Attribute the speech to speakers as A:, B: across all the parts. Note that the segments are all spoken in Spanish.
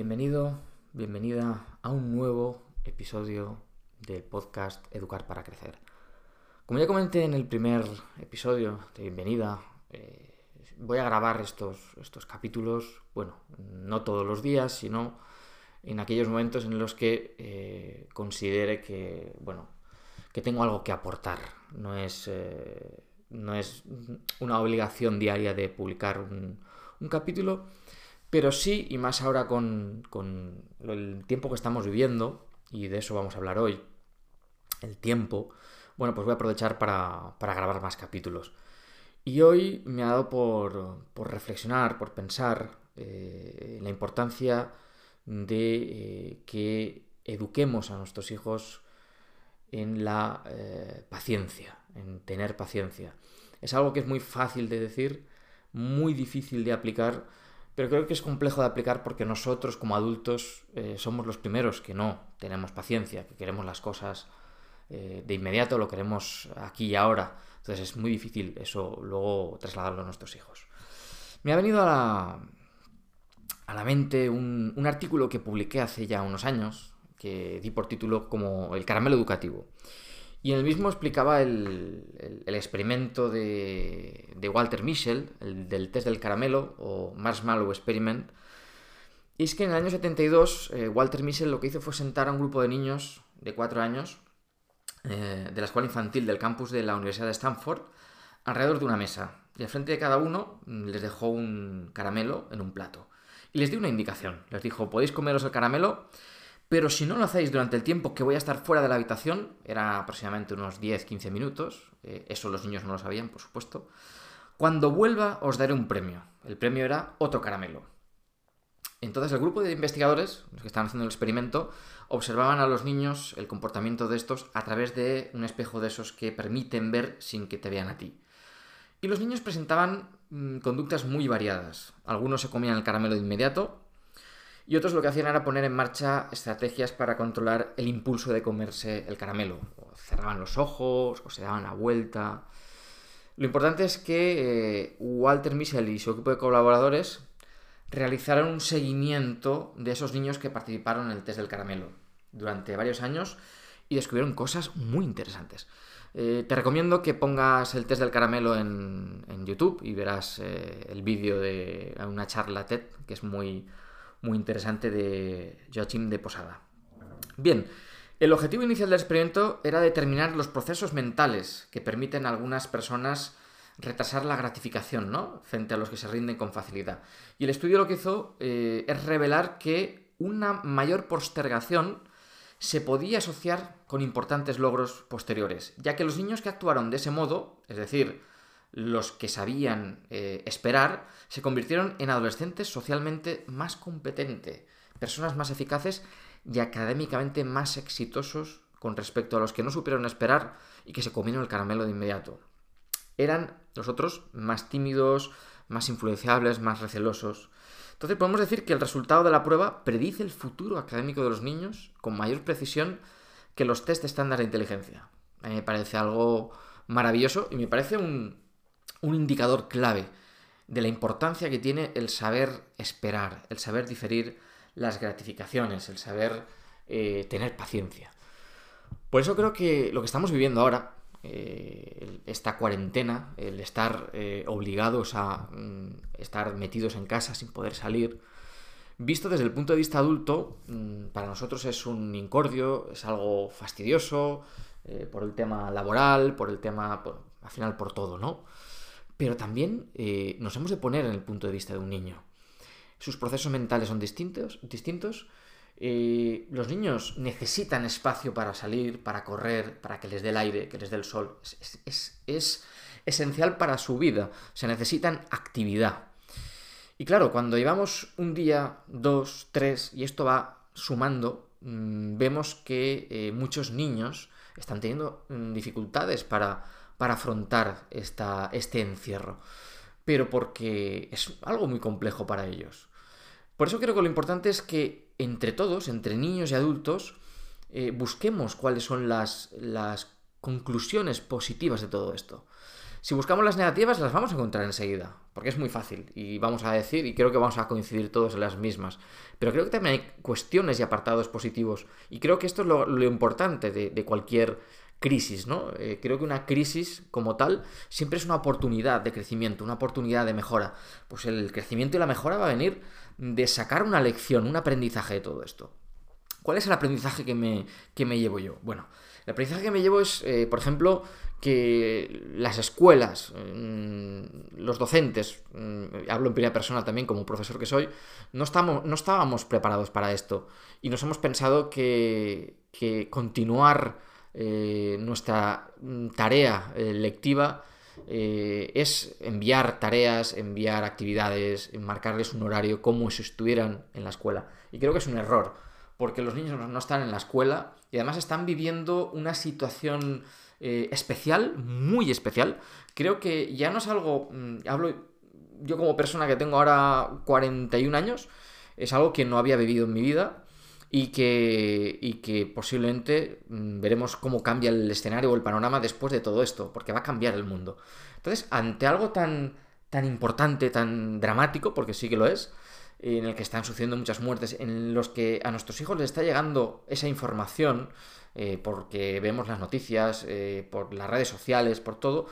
A: Bienvenido, bienvenida a un nuevo episodio del podcast Educar para Crecer. Como ya comenté en el primer episodio de bienvenida, eh, voy a grabar estos, estos capítulos, bueno, no todos los días, sino en aquellos momentos en los que eh, considere que, bueno, que tengo algo que aportar. No es, eh, no es una obligación diaria de publicar un, un capítulo, pero sí, y más ahora con, el tiempo que estamos viviendo, y de eso vamos a hablar hoy, el tiempo, bueno, pues voy a aprovechar para, grabar más capítulos. Y hoy me ha dado por, reflexionar, por pensar eh, la importancia de eh, que eduquemos a nuestros hijos en la eh, paciencia, en tener paciencia. Es algo que es muy fácil de decir, muy difícil de aplicar, pero creo que es complejo de aplicar porque nosotros como adultos eh, somos los primeros que no tenemos paciencia, que queremos las cosas eh, de inmediato, lo queremos aquí y ahora. Entonces es muy difícil eso luego trasladarlo a nuestros hijos. Me ha venido a la, a la mente un, un artículo que publiqué hace ya unos años, que di por título como El caramelo educativo. Y en el mismo explicaba el, experimento de, Walter Mischel, el del test del caramelo o Marshmallow Experiment. Y es que en el año 72 eh, Walter Mischel lo que hizo fue sentar a un grupo de niños de 4 años eh, de la escuela infantil del campus de la Universidad de Stanford alrededor de una mesa. Y al frente de cada uno mm, les dejó un caramelo en un plato. Y les dio una indicación. Les dijo, podéis comeros el caramelo pero si no lo hacéis durante el tiempo que voy a estar fuera de la habitación, era aproximadamente unos 10-15 minutos, eh, eso los niños no lo sabían, por supuesto, cuando vuelva os daré un premio. El premio era otro caramelo. Entonces el grupo de investigadores, los que estaban haciendo el experimento, observaban a los niños el comportamiento de estos a través de un espejo de esos que permiten ver sin que te vean a ti. Y los niños presentaban mm, conductas muy variadas. Algunos se comían el caramelo de inmediato, y otros lo que hacían era poner en marcha estrategias para controlar el impulso de comerse el caramelo. O cerraban los ojos, o se daban la vuelta. Lo importante es que eh, Walter Michel y su equipo de colaboradores realizaron un seguimiento de esos niños que participaron en el test del caramelo durante varios años y descubrieron cosas muy interesantes. Eh, te recomiendo que pongas el test del caramelo en, YouTube y verás eh, el vídeo de una charla TED que es muy, muy interesante de Joachim de Posada. Bien, el objetivo inicial del experimento era determinar los procesos mentales que permiten a algunas personas retrasar la gratificación, ¿no? Frente a los que se rinden con facilidad. Y el estudio lo que hizo eh, es revelar que una mayor postergación se podía asociar con importantes logros posteriores, ya que los niños que actuaron de ese modo, es decir, los que sabían eh, esperar se convirtieron en adolescentes socialmente más competentes, personas más eficaces y académicamente más exitosos con respecto a los que no supieron esperar y que se comieron el caramelo de inmediato. Eran los otros más tímidos, más influenciables, más recelosos. Entonces podemos decir que el resultado de la prueba predice el futuro académico de los niños con mayor precisión que los test estándar de inteligencia. A mí me parece algo maravilloso y me parece un, un indicador clave de la importancia que tiene el saber esperar, el saber diferir las gratificaciones, el saber eh, tener paciencia. Por eso creo que lo que estamos viviendo ahora, eh, esta cuarentena, el estar eh, obligados a mm, estar metidos en casa sin poder salir, visto desde el punto de vista adulto, mm, para nosotros es un incordio, es algo fastidioso, por el tema laboral, por el tema, al final por todo, ¿no? Pero también eh, nos hemos de poner en el punto de vista de un niño. Sus procesos mentales son distintos, distintos. Eh, los niños necesitan espacio para salir, para correr, para que les dé el aire, que les dé el sol. Es, es esencial para su vida. Se necesitan actividad. Y claro, cuando llevamos un día, dos, tres, y esto va sumando, mm, vemos que eh, muchos niños están teniendo mm, dificultades para para afrontar esta, este encierro, pero porque es algo muy complejo para ellos. Por eso creo que lo importante es que entre todos, entre niños y adultos, eh, busquemos cuáles son las, las conclusiones positivas de todo esto. Si buscamos las negativas, las vamos a encontrar enseguida, porque es muy fácil y vamos a decir, y creo que vamos a coincidir todos en las mismas. Pero creo que también hay cuestiones y apartados positivos, y creo que esto es lo, importante de, cualquier crisis, ¿no? Eh, creo que una crisis como tal siempre es una oportunidad de crecimiento, una oportunidad de mejora. Pues el crecimiento y la mejora va a venir de sacar una lección, un aprendizaje de todo esto. ¿Cuál es el aprendizaje que me, que me llevo yo? Bueno, el aprendizaje que me llevo es, eh, por ejemplo, que las escuelas, mm, los docentes, mm, hablo en primera persona también como profesor que soy, no, estamos, no estábamos preparados para esto y nos hemos pensado que, continuar eh, nuestra mm, tarea eh, lectiva es enviar tareas, enviar actividades, marcarles un horario como si estuvieran en la escuela. Y creo que es un error, porque los niños no están en la escuela y además están viviendo una situación eh, especial, muy especial. Creo que ya no es algo, mm, hablo yo como persona que tengo ahora 41 años, es algo que no había vivido en mi vida y que, y que posiblemente mm, veremos cómo cambia el escenario o el panorama después de todo esto, porque va a cambiar el mundo. Entonces, ante algo tan, tan importante, tan dramático, porque sí que lo es, en el que están sucediendo muchas muertes, en los que a nuestros hijos les está llegando esa información, eh, porque vemos las noticias, eh, por las redes sociales, por todo,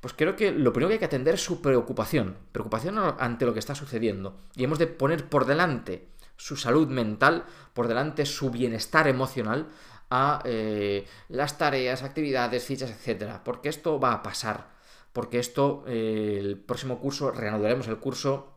A: pues creo que lo primero que hay que atender es su preocupación, preocupación ante lo que está sucediendo. Y hemos de poner por delante su salud mental, por delante su bienestar emocional a eh, las tareas, actividades, fichas, etcétera, porque esto va a pasar, porque esto el próximo curso reanudaremos el curso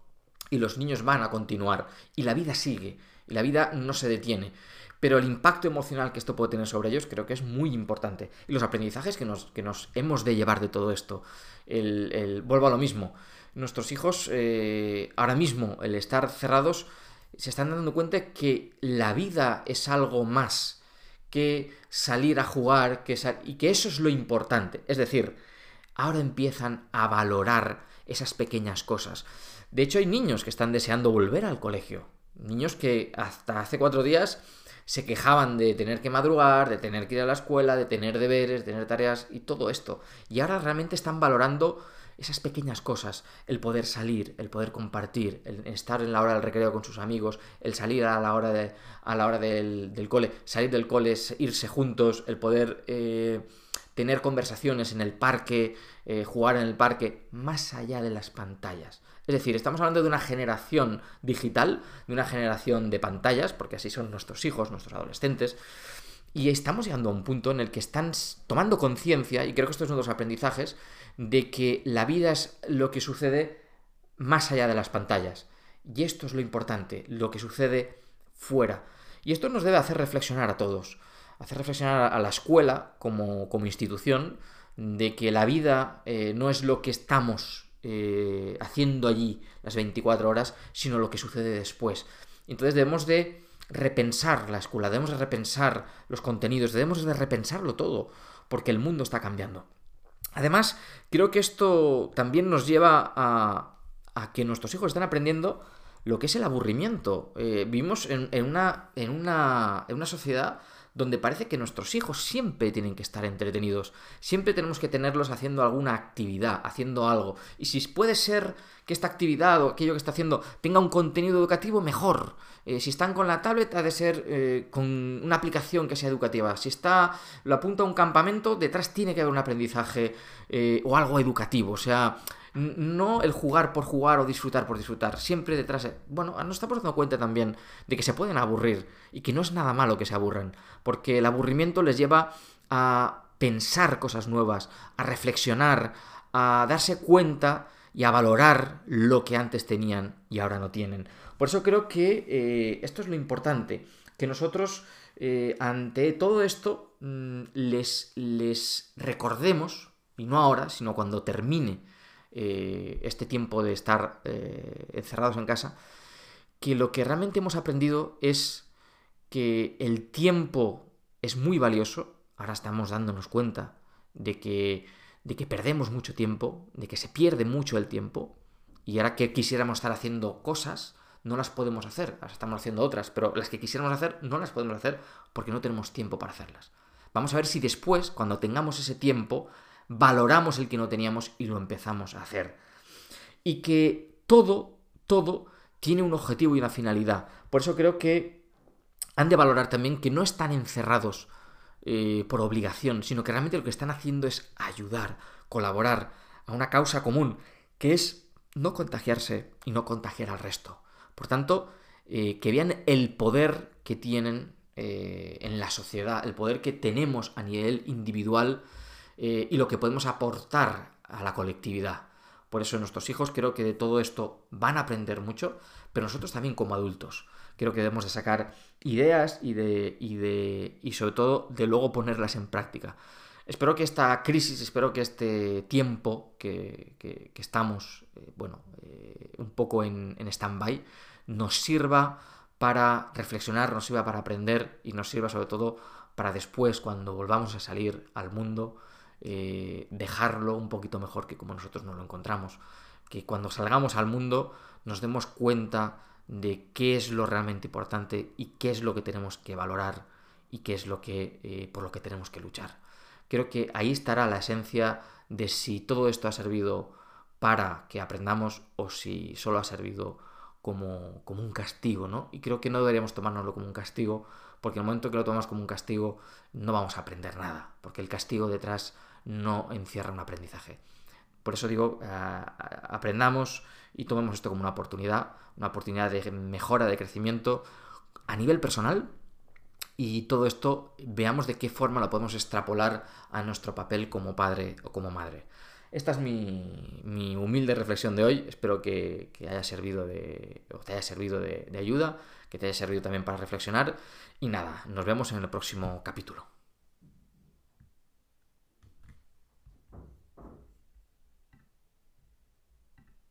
A: y los niños van a continuar y la vida sigue y la vida no se detiene. Pero el impacto emocional que esto puede tener sobre ellos creo que es muy importante. Y los aprendizajes que nos, que nos hemos de llevar de todo esto. El, vuelvo a lo mismo. Nuestros hijos, eh, ahora mismo, el estar cerrados, se están dando cuenta que la vida es algo más que salir a jugar que y que eso es lo importante. Es decir, ahora empiezan a valorar esas pequeñas cosas. De hecho, hay niños que están deseando volver al colegio. Niños que hasta hace cuatro días se quejaban de tener que madrugar, de tener que ir a la escuela, de tener deberes, de tener tareas y todo esto. Y ahora realmente están valorando esas pequeñas cosas, el poder salir, el poder compartir, el estar en la hora del recreo con sus amigos, el salir a la hora, de, a la hora del, cole, salir del cole, irse juntos, el poder eh, tener conversaciones en el parque, eh, jugar en el parque, más allá de las pantallas. Es decir, estamos hablando de una generación digital, de una generación de pantallas, porque así son nuestros hijos, nuestros adolescentes, y estamos llegando a un punto en el que están tomando conciencia, y creo que esto es uno de los aprendizajes, de que la vida es lo que sucede más allá de las pantallas. Y esto es lo importante, lo que sucede fuera. Y esto nos debe hacer reflexionar a todos, hacer reflexionar a la escuela como, como institución, de que la vida eh, no es lo que estamos eh, haciendo allí las 24 horas, sino lo que sucede después. Entonces debemos de repensar la escuela, debemos de repensar los contenidos, debemos de repensarlo todo, porque el mundo está cambiando. Además, creo que esto también nos lleva a, a que nuestros hijos están aprendiendo lo que es el aburrimiento. Eh, vivimos en, una, en, una, en una sociedad donde parece que nuestros hijos siempre tienen que estar entretenidos, siempre tenemos que tenerlos haciendo alguna actividad, haciendo algo. Y si puede ser que esta actividad o aquello que está haciendo tenga un contenido educativo, mejor. Eh, si están con la tablet, ha de ser eh, con una aplicación que sea educativa. Si está, lo apunta a un campamento, detrás tiene que haber un aprendizaje eh, o algo educativo. O sea, no el jugar por jugar o disfrutar por disfrutar, siempre detrás, bueno, nos estamos dando cuenta también de que se pueden aburrir y que no es nada malo que se aburran, porque el aburrimiento les lleva a pensar cosas nuevas, a reflexionar, a darse cuenta y a valorar lo que antes tenían y ahora no tienen. Por eso creo que eh, esto es lo importante, que nosotros eh, ante todo esto mm, les, les recordemos, y no ahora, sino cuando termine eh, este tiempo de estar eh, encerrados en casa, que lo que realmente hemos aprendido es que el tiempo es muy valioso, ahora estamos dándonos cuenta de que, de que perdemos mucho tiempo, de que se pierde mucho el tiempo, y ahora que quisiéramos estar haciendo cosas, no las podemos hacer, estamos haciendo otras, pero las que quisiéramos hacer no las podemos hacer porque no tenemos tiempo para hacerlas. Vamos a ver si después, cuando tengamos ese tiempo, valoramos el que no teníamos y lo empezamos a hacer. Y que todo, todo tiene un objetivo y una finalidad. Por eso creo que han de valorar también que no están encerrados eh, por obligación, sino que realmente lo que están haciendo es ayudar, colaborar a una causa común, que es no contagiarse y no contagiar al resto. Por tanto, eh, que vean el poder que tienen eh, en la sociedad, el poder que tenemos a nivel individual y lo que podemos aportar a la colectividad. Por eso nuestros hijos creo que de todo esto van a aprender mucho, pero nosotros también como adultos creo que debemos de sacar ideas y de, y de y sobre todo de luego ponerlas en práctica. Espero que esta crisis, espero que este tiempo que, que, estamos, eh, bueno, eh, un poco en, en stand-by, nos sirva para reflexionar, nos sirva para aprender y nos sirva sobre todo para después, cuando volvamos a salir al mundo, eh, dejarlo un poquito mejor que como nosotros nos lo encontramos. Que cuando salgamos al mundo nos demos cuenta de qué es lo realmente importante y qué es lo que tenemos que valorar y qué es lo que eh, por lo que tenemos que luchar. Creo que ahí estará la esencia de si todo esto ha servido para que aprendamos o si solo ha servido como, como un castigo, ¿no? Y creo que no deberíamos tomárnoslo como un castigo, porque el momento que lo tomamos como un castigo no vamos a aprender nada, porque el castigo detrás no encierra un aprendizaje. Por eso digo, eh, aprendamos y tomemos esto como una oportunidad, una oportunidad de mejora, de crecimiento a nivel personal y todo esto veamos de qué forma lo podemos extrapolar a nuestro papel como padre o como madre. Esta es mi, humilde reflexión de hoy. Espero que, haya servido de, te haya servido de ayuda, que te haya servido también para reflexionar. Y nada, nos vemos en el próximo capítulo.